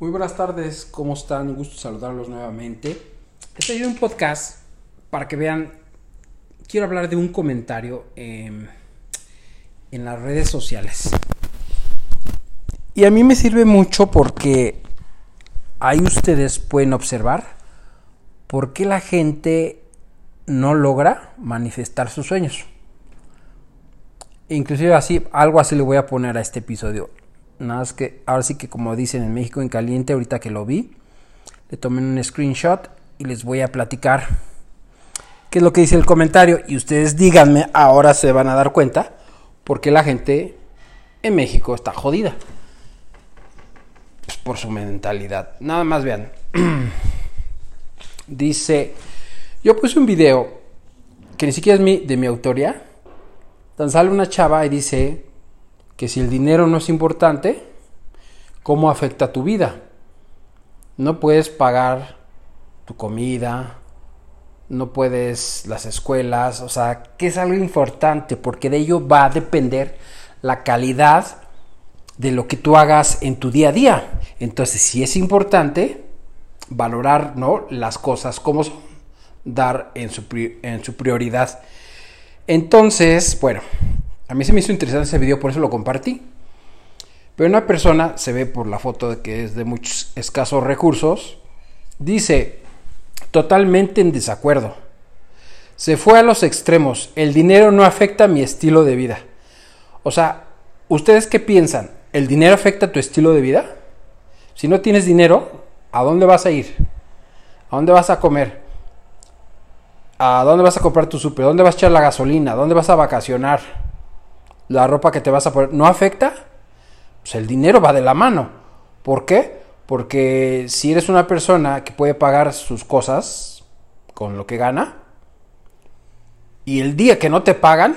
Muy buenas tardes, ¿cómo están? Un gusto saludarlos nuevamente. Este es un podcast para que vean, quiero hablar de un comentario en las redes sociales. Y a mí me sirve mucho porque ahí ustedes pueden observar por qué la gente no logra manifestar sus sueños. Inclusive así, algo así le voy a poner a este episodio. Nada más que ahora sí que como dicen en México en caliente, ahorita que lo vi, le tomé un screenshot y les voy a platicar qué es lo que dice el comentario. Y ustedes díganme, ahora se van a dar cuenta, porque la gente en México está jodida. Pues por su mentalidad. Nada más vean. dice, yo puse un video que ni siquiera es de mi autoría. Tan sale una chava y dice, que si el dinero no es importante, ¿cómo afecta tu vida? No puedes pagar tu comida, no puedes las escuelas, o sea, que es algo importante porque de ello va a depender la calidad de lo que tú hagas en tu día a día. Entonces, si es importante valorar, ¿no? las cosas como dar en su, en su prioridad. Entonces, bueno, a mí se me hizo interesante ese video, por eso lo compartí. Pero una persona, se ve por la foto de que es de muchos escasos recursos, dice, totalmente en desacuerdo. Se fue a los extremos. El dinero no afecta mi estilo de vida. O sea, ¿ustedes qué piensan? ¿El dinero afecta tu estilo de vida? Si no tienes dinero, ¿a dónde vas a ir? ¿A dónde vas a comer? ¿A dónde vas a comprar tu súper? ¿Dónde vas a echar la gasolina? ¿Dónde vas a vacacionar? La ropa que te vas a poner, ¿no afecta? Pues el dinero va de la mano. ¿Por qué? Porque si eres una persona que puede pagar sus cosas con lo que gana, y el día que no te pagan,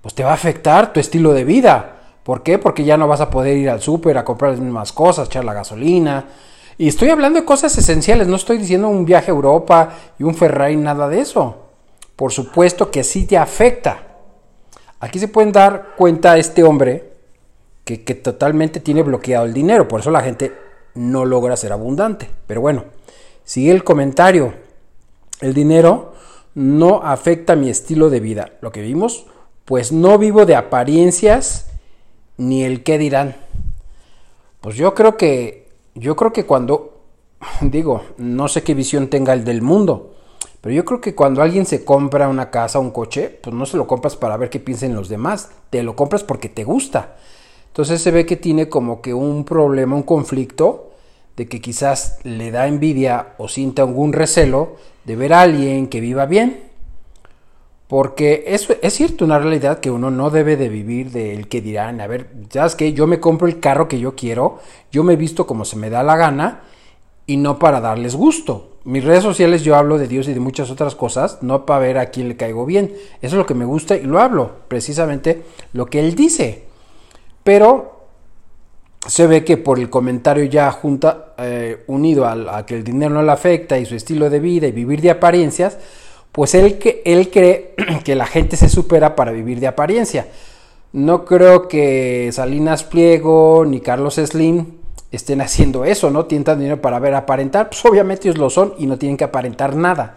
pues te va a afectar tu estilo de vida. ¿Por qué? Porque ya no vas a poder ir al súper a comprar las mismas cosas, echar la gasolina. Y estoy hablando de cosas esenciales, no estoy diciendo un viaje a Europa y un Ferrari, nada de eso. Por supuesto que sí te afecta. Aquí se pueden dar cuenta este hombre que, totalmente tiene bloqueado el dinero, por eso la gente no logra ser abundante. Pero bueno, sigue el comentario. El dinero no afecta mi estilo de vida. Lo que vimos, pues no vivo de apariencias ni el qué dirán. Pues yo creo que yo creo que cuando digo, no sé qué visión tenga el del mundo, pero yo creo que cuando alguien se compra una casa, un coche, pues no se lo compras para ver qué piensen los demás, te lo compras porque te gusta. Entonces se ve que tiene como que un problema, un conflicto, de que quizás le da envidia o sienta algún recelo de ver a alguien que viva bien. Porque es, es cierto, una realidad que uno no debe de vivir del que dirán, a ver, ¿sabes qué? Yo me compro el carro que yo quiero, yo me visto como se me da la gana y no para darles gusto mis redes sociales yo hablo de Dios y de muchas otras cosas, no para ver a quién le caigo bien. Eso es lo que me gusta y lo hablo, precisamente lo que él dice. Pero se ve que por el comentario ya junta, eh, unido a, que el dinero no le afecta y su estilo de vida y vivir de apariencias, pues él, él cree que la gente se supera para vivir de apariencia. No creo que Salinas Pliego ni Carlos Slim estén haciendo eso, ¿no? Tientan dinero para ver aparentar, pues obviamente ellos lo son y no tienen que aparentar nada.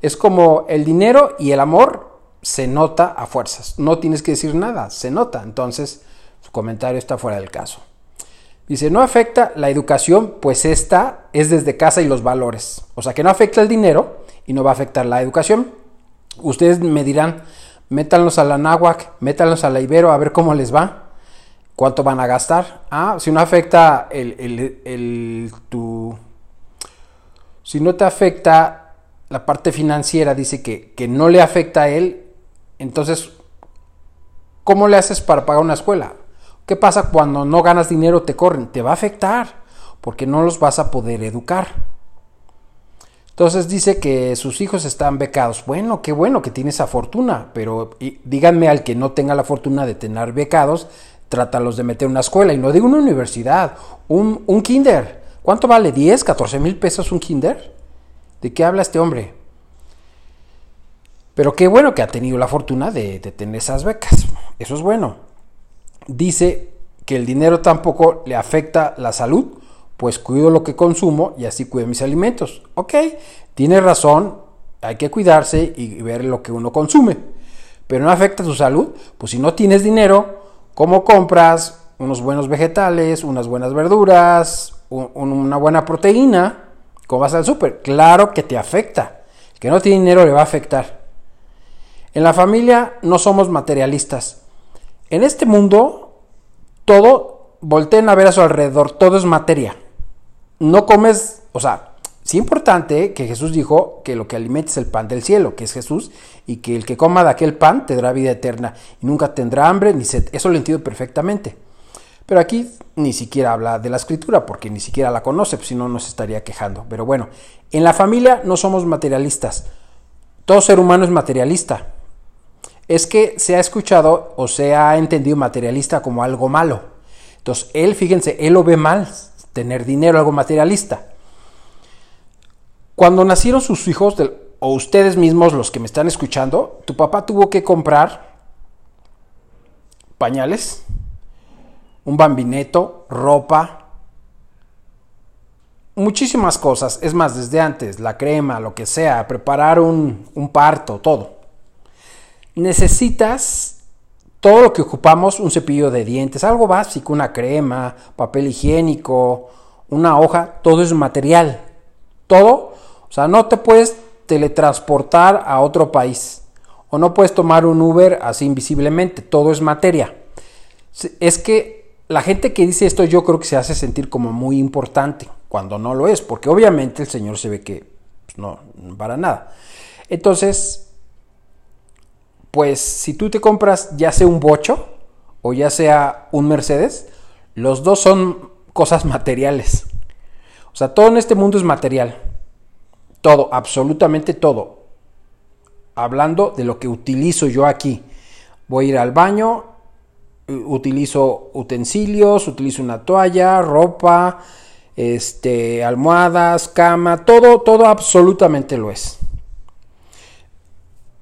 Es como el dinero y el amor se nota a fuerzas, no tienes que decir nada, se nota, entonces su comentario está fuera del caso. Dice, no afecta la educación, pues esta es desde casa y los valores. O sea que no afecta el dinero y no va a afectar la educación. Ustedes me dirán, métanlos a la náhuac, métanlos a la ibero, a ver cómo les va. ¿Cuánto van a gastar? Ah, si no afecta el, tu... Si no te afecta la parte financiera, dice que, que no le afecta a él, entonces, ¿cómo le haces para pagar una escuela? ¿Qué pasa cuando no ganas dinero, te corren? Te va a afectar, porque no los vas a poder educar. Entonces dice que sus hijos están becados. Bueno, qué bueno que tiene esa fortuna, pero díganme al que no tenga la fortuna de tener becados, trátalos de meter una escuela, y no digo una universidad, un, un kinder. ¿Cuánto vale? ¿10, 14 mil pesos un kinder? ¿De qué habla este hombre? Pero qué bueno que ha tenido la fortuna de, de tener esas becas. Eso es bueno. Dice que el dinero tampoco le afecta la salud, pues cuido lo que consumo y así cuido mis alimentos. Ok, tiene razón, hay que cuidarse y ver lo que uno consume. Pero no afecta tu salud, pues si no tienes dinero, ¿cómo compras unos buenos vegetales, unas buenas verduras, una buena proteína? ¿Cómo vas al súper? Claro que te afecta. Que no tiene dinero le va a afectar. En la familia no somos materialistas. En este mundo, todo, volteen a ver a su alrededor, todo es materia no comes, o sea, es importante que Jesús dijo que lo que alimenta es el pan del cielo, que es Jesús, y que el que coma de aquel pan tendrá vida eterna y nunca tendrá hambre ni sed. Eso lo entiendo perfectamente. Pero aquí ni siquiera habla de la escritura, porque ni siquiera la conoce, pues si no nos estaría quejando. Pero bueno, en la familia no somos materialistas. Todo ser humano es materialista. Es que se ha escuchado o se ha entendido materialista como algo malo. Entonces, él, fíjense, él lo ve mal, tener dinero, algo materialista. Cuando nacieron sus hijos, o ustedes mismos los que me están escuchando, tu papá tuvo que comprar pañales, un bambineto, ropa, muchísimas cosas. Es más, desde antes, la crema, lo que sea, preparar un, un parto, todo. Necesitas todo lo que ocupamos, un cepillo de dientes, algo básico, una crema, papel higiénico, una hoja, todo es material. Todo, o sea, no te puedes teletransportar a otro país o no puedes tomar un Uber así invisiblemente, todo es materia. Es que la gente que dice esto yo creo que se hace sentir como muy importante cuando no lo es, porque obviamente el Señor se ve que pues, no, para nada. Entonces, pues si tú te compras ya sea un bocho o ya sea un Mercedes, los dos son cosas materiales. O sea, todo en este mundo es material. Todo, absolutamente todo. Hablando de lo que utilizo yo aquí. Voy a ir al baño, utilizo utensilios, utilizo una toalla, ropa, este, almohadas, cama, todo, todo absolutamente lo es.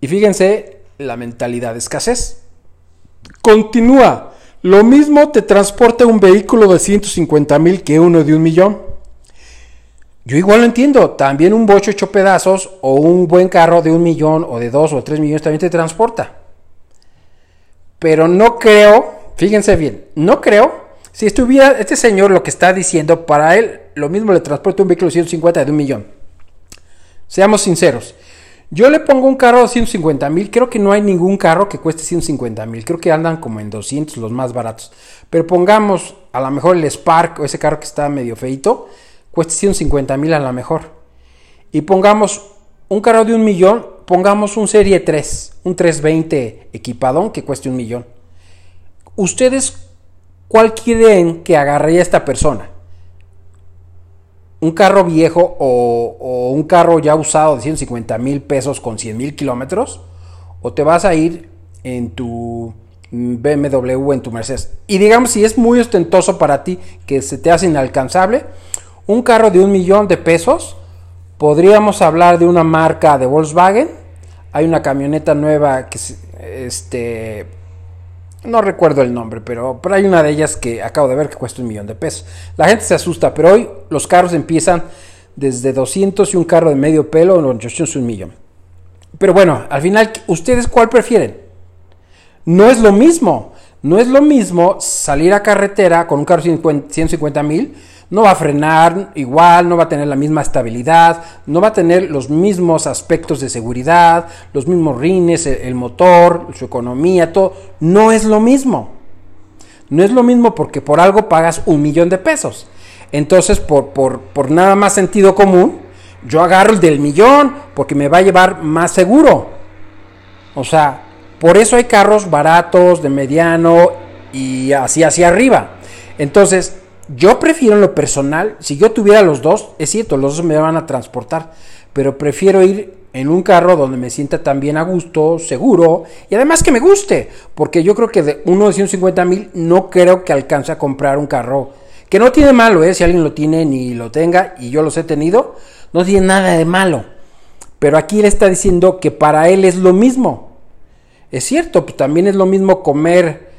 Y fíjense, la mentalidad de escasez. Continúa. Lo mismo te transporta un vehículo de 150 mil que uno de un millón. Yo igual lo entiendo. También un bocho hecho pedazos o un buen carro de un millón o de dos o tres millones también te transporta. Pero no creo, fíjense bien, no creo, si estuviera este señor lo que está diciendo, para él lo mismo le transporta un vehículo de 150 de un millón. Seamos sinceros. Yo le pongo un carro de 150 mil. Creo que no hay ningún carro que cueste 150 mil. Creo que andan como en 200 los más baratos. Pero pongamos a lo mejor el Spark o ese carro que está medio feito. Cueste 150 mil a lo mejor. Y pongamos un carro de un millón. Pongamos un Serie 3. Un 320 equipadón que cueste un millón. ¿Ustedes cuál quieren que agarre esta persona? un carro viejo o, un carro ya usado de 150 mil pesos con 100 mil kilómetros, o te vas a ir en tu BMW, en tu Mercedes. Y digamos, si es muy ostentoso para ti, que se te hace inalcanzable, un carro de un millón de pesos, podríamos hablar de una marca de Volkswagen. Hay una camioneta nueva que este no recuerdo el nombre, pero, hay una de ellas que acabo de ver que cuesta un millón de pesos. La gente se asusta, pero hoy los carros empiezan desde 200 y un carro de medio pelo, en 800 y un millón. Pero bueno, al final, ¿ustedes cuál prefieren? No es lo mismo. No es lo mismo salir a carretera con un carro de 150 mil no va a frenar igual, no va a tener la misma estabilidad, no va a tener los mismos aspectos de seguridad, los mismos rines, el, motor, su economía, todo. No es lo mismo. No es lo mismo porque por algo pagas un millón de pesos. Entonces, por, por, por nada más sentido común, yo agarro el del millón porque me va a llevar más seguro. O sea, por eso hay carros baratos, de mediano y así hacia arriba. Entonces, yo prefiero en lo personal, si yo tuviera los dos, es cierto, los dos me van a transportar, pero prefiero ir en un carro donde me sienta también a gusto, seguro y además que me guste, porque yo creo que de uno de 150 mil no creo que alcance a comprar un carro que no tiene malo, ¿eh? si alguien lo tiene ni lo tenga y yo los he tenido, no tiene nada de malo. Pero aquí le está diciendo que para él es lo mismo. Es cierto, pues también es lo mismo comer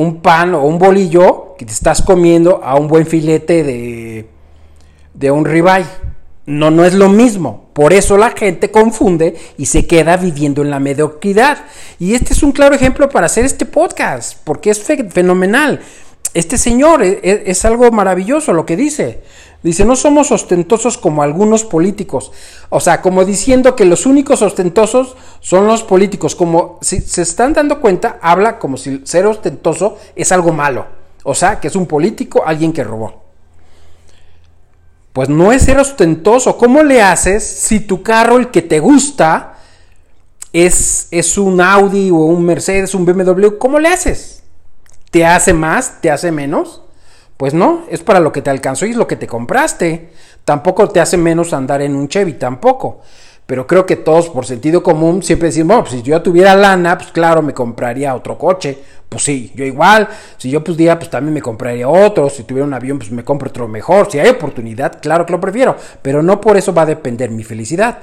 un pan o un bolillo que te estás comiendo a un buen filete de, de un ribeye. No, no es lo mismo. Por eso la gente confunde y se queda viviendo en la mediocridad. Y este es un claro ejemplo para hacer este podcast, porque es fenomenal. Este señor es, es algo maravilloso lo que dice. Dice, no somos ostentosos como algunos políticos. O sea, como diciendo que los únicos ostentosos son los políticos. Como si se están dando cuenta, habla como si ser ostentoso es algo malo. O sea, que es un político, alguien que robó. Pues no es ser ostentoso. ¿Cómo le haces si tu carro, el que te gusta, es, es un Audi o un Mercedes, un BMW? ¿Cómo le haces? ¿Te hace más? ¿Te hace menos? Pues no, es para lo que te alcanzó y es lo que te compraste. Tampoco te hace menos andar en un Chevy, tampoco. Pero creo que todos por sentido común siempre decimos, bueno, pues si yo tuviera lana, pues claro, me compraría otro coche. Pues sí, yo igual. Si yo pudiera, pues también me compraría otro. Si tuviera un avión, pues me compro otro mejor. Si hay oportunidad, claro que lo prefiero. Pero no por eso va a depender mi felicidad.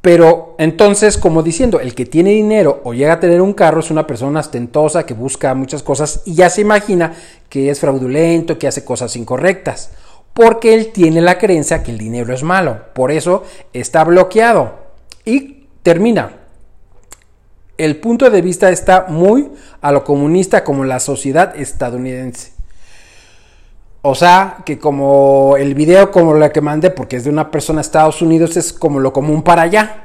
Pero entonces, como diciendo, el que tiene dinero o llega a tener un carro es una persona ostentosa que busca muchas cosas y ya se imagina que es fraudulento, que hace cosas incorrectas, porque él tiene la creencia que el dinero es malo. Por eso está bloqueado. Y termina. El punto de vista está muy a lo comunista como la sociedad estadounidense. O sea, que como el video como la que mandé, porque es de una persona de Estados Unidos, es como lo común para allá.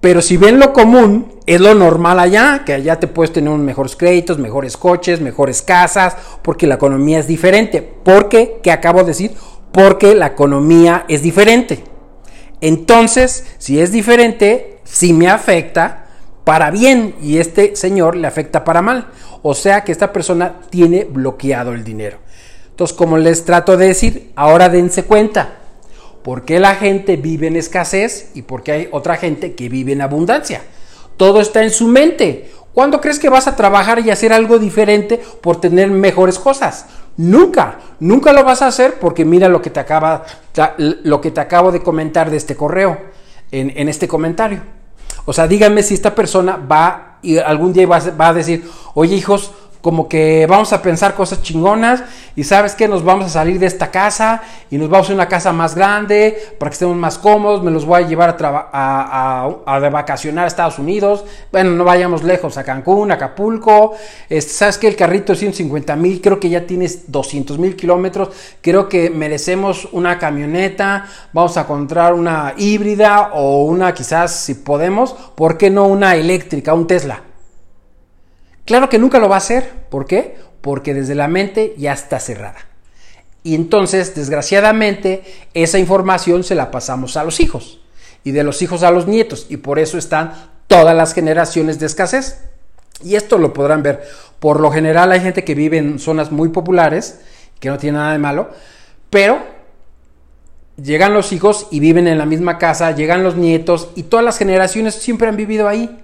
Pero si ven lo común, es lo normal allá, que allá te puedes tener mejores créditos, mejores coches, mejores casas, porque la economía es diferente. ¿Por qué? ¿Qué acabo de decir? Porque la economía es diferente. Entonces, si es diferente, sí me afecta para bien y este señor le afecta para mal. O sea que esta persona tiene bloqueado el dinero. Entonces, como les trato de decir, ahora dense cuenta. ¿Por qué la gente vive en escasez y por qué hay otra gente que vive en abundancia? Todo está en su mente. ¿Cuándo crees que vas a trabajar y hacer algo diferente por tener mejores cosas? Nunca, nunca lo vas a hacer porque mira lo que te acaba, lo que te acabo de comentar de este correo, en, este comentario. O sea, díganme si esta persona va y algún día va a decir, oye hijos, como que vamos a pensar cosas chingonas y sabes que nos vamos a salir de esta casa y nos vamos a una casa más grande para que estemos más cómodos, me los voy a llevar a, a, a, vacacionar a Estados Unidos, bueno, no vayamos lejos, a Cancún, Acapulco, este, sabes que el carrito de 150 mil, creo que ya tienes 200 mil kilómetros, creo que merecemos una camioneta, vamos a encontrar una híbrida o una quizás si podemos, ¿por qué no una eléctrica, un Tesla? Claro que nunca lo va a hacer. ¿Por qué? Porque desde la mente ya está cerrada. Y entonces, desgraciadamente, esa información se la pasamos a los hijos y de los hijos a los nietos. Y por eso están todas las generaciones de escasez. Y esto lo podrán ver. Por lo general hay gente que vive en zonas muy populares, que no tiene nada de malo, pero llegan los hijos y viven en la misma casa, llegan los nietos y todas las generaciones siempre han vivido ahí.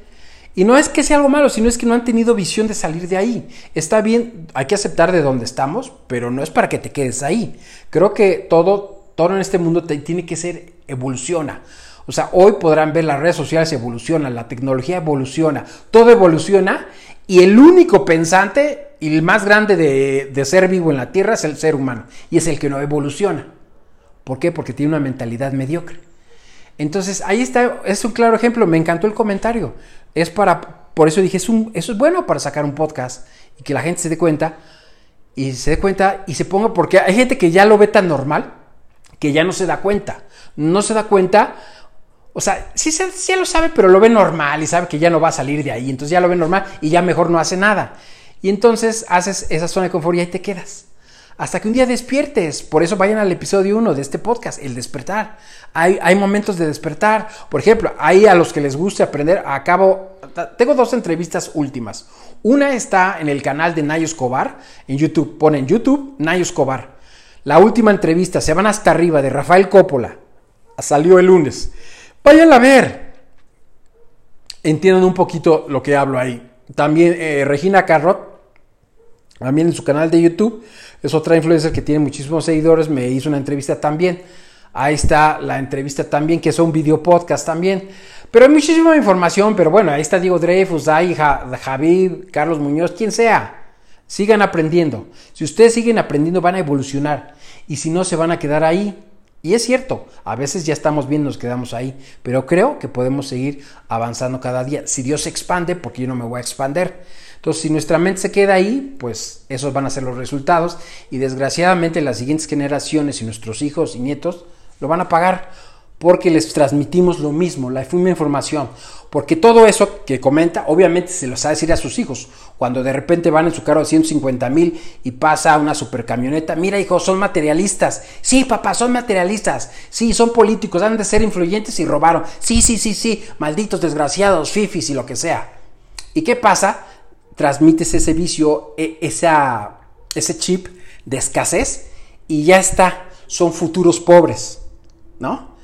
Y no es que sea algo malo, sino es que no han tenido visión de salir de ahí. Está bien, hay que aceptar de dónde estamos, pero no es para que te quedes ahí. Creo que todo, todo en este mundo tiene que ser, evoluciona. O sea, hoy podrán ver las redes sociales evolucionan, la tecnología evoluciona, todo evoluciona y el único pensante y el más grande de, de ser vivo en la Tierra es el ser humano y es el que no evoluciona. ¿Por qué? Porque tiene una mentalidad mediocre. Entonces, ahí está, es un claro ejemplo, me encantó el comentario. Es para, por eso dije, es un, eso es bueno para sacar un podcast y que la gente se dé cuenta y se dé cuenta y se ponga, porque hay gente que ya lo ve tan normal que ya no se da cuenta, no se da cuenta, o sea, sí, sí lo sabe, pero lo ve normal y sabe que ya no va a salir de ahí, entonces ya lo ve normal y ya mejor no hace nada. Y entonces haces esa zona de confort y ahí te quedas hasta que un día despiertes. Por eso vayan al episodio 1 de este podcast, el despertar. Hay, momentos de despertar. Por ejemplo, hay a los que les guste aprender, acabo, tengo dos entrevistas últimas. Una está en el canal de Nayo Escobar, en YouTube. Ponen YouTube, Nayo Escobar. La última entrevista, se van hasta arriba, de Rafael Coppola. Salió el lunes. Vayan a ver. Entiendan un poquito lo que hablo ahí. También eh, Regina Carrot, también en su canal de YouTube es otra influencer que tiene muchísimos seguidores, me hizo una entrevista también. Ahí está la entrevista también, que es un video podcast también. Pero hay muchísima información, pero bueno, ahí está Diego Dreyfus, ahí Javier, Carlos Muñoz, quien sea. Sigan aprendiendo. Si ustedes siguen aprendiendo van a evolucionar y si no se van a quedar ahí. Y es cierto, a veces ya estamos bien, nos quedamos ahí, pero creo que podemos seguir avanzando cada día. Si Dios se expande, porque yo no me voy a expander. Entonces, si nuestra mente se queda ahí, pues esos van a ser los resultados y desgraciadamente las siguientes generaciones y nuestros hijos y nietos lo van a pagar porque les transmitimos lo mismo, la misma información. Porque todo eso que comenta, obviamente se los va a decir a sus hijos. Cuando de repente van en su carro de 150 mil y pasa una super camioneta, mira hijo, son materialistas. Sí, papá, son materialistas. Sí, son políticos, han de ser influyentes y robaron. Sí, sí, sí, sí, malditos desgraciados, fifis y lo que sea. ¿Y qué pasa? Transmites ese vicio, e, esa, ese chip de escasez y ya está. Son futuros pobres, ¿no?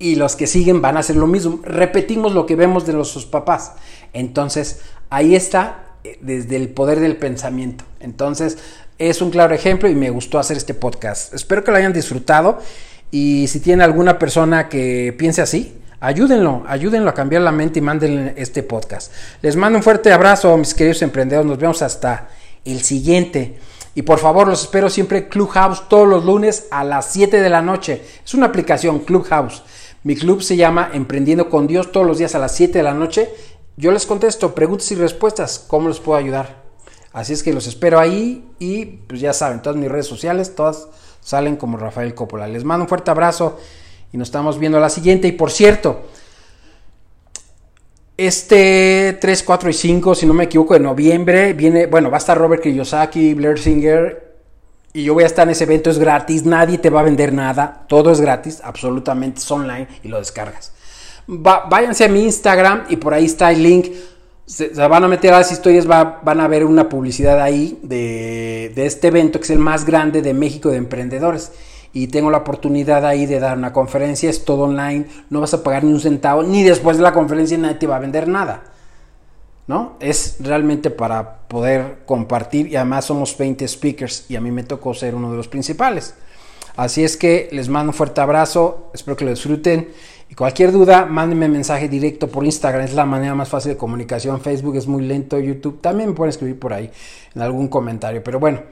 y los que siguen van a hacer lo mismo. Repetimos lo que vemos de los papás. Entonces, ahí está eh, desde el poder del pensamiento. Entonces, es un claro ejemplo y me gustó hacer este podcast. Espero que lo hayan disfrutado y si tiene alguna persona que piense así, ayúdenlo, ayúdenlo a cambiar la mente y mándenle este podcast. Les mando un fuerte abrazo, mis queridos emprendedores. Nos vemos hasta el siguiente. Y por favor, los espero siempre Clubhouse todos los lunes a las 7 de la noche. Es una aplicación Clubhouse. Mi club se llama Emprendiendo con Dios todos los días a las 7 de la noche. Yo les contesto preguntas y respuestas, cómo les puedo ayudar. Así es que los espero ahí y pues ya saben, todas mis redes sociales, todas salen como Rafael Coppola. Les mando un fuerte abrazo y nos estamos viendo a la siguiente. Y por cierto, este 3, 4 y 5, si no me equivoco, de noviembre viene, bueno, va a estar Robert Kiyosaki, Blair Singer y yo voy a estar en ese evento, es gratis, nadie te va a vender nada, todo es gratis, absolutamente es online y lo descargas. váyanse a mi Instagram y por ahí está el link. Se, van a meter a las historias, van a ver una publicidad ahí de, de, este evento que es el más grande de México de emprendedores. Y tengo la oportunidad ahí de dar una conferencia, es todo online, no vas a pagar ni un centavo, ni después de la conferencia nadie te va a vender nada. ¿no? Es realmente para poder compartir y además somos 20 speakers y a mí me tocó ser uno de los principales. Así es que les mando un fuerte abrazo, espero que lo disfruten y cualquier duda, mándenme mensaje directo por Instagram, es la manera más fácil de comunicación, Facebook es muy lento, YouTube también me pueden escribir por ahí en algún comentario, pero bueno,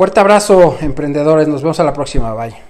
fuerte abrazo emprendedores, nos vemos a la próxima, bye.